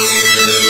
Música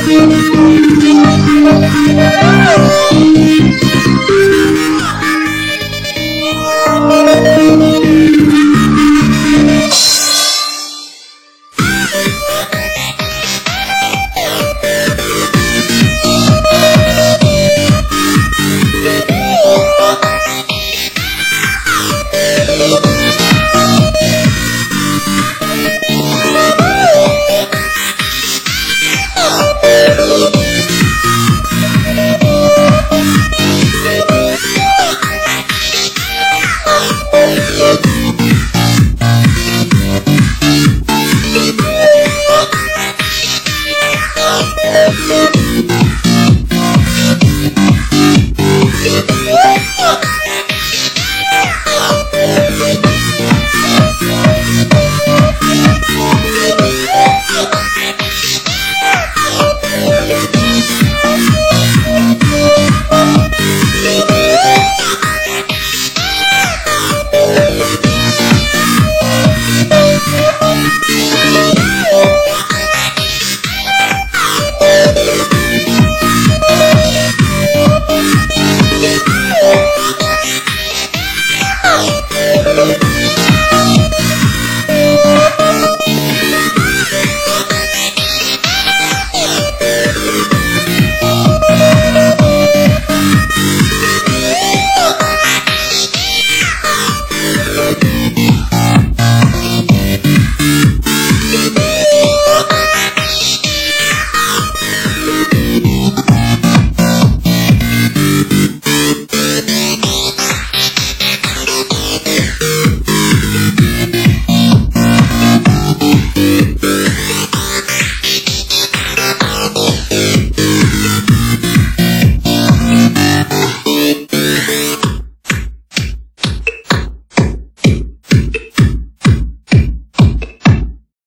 Thank you.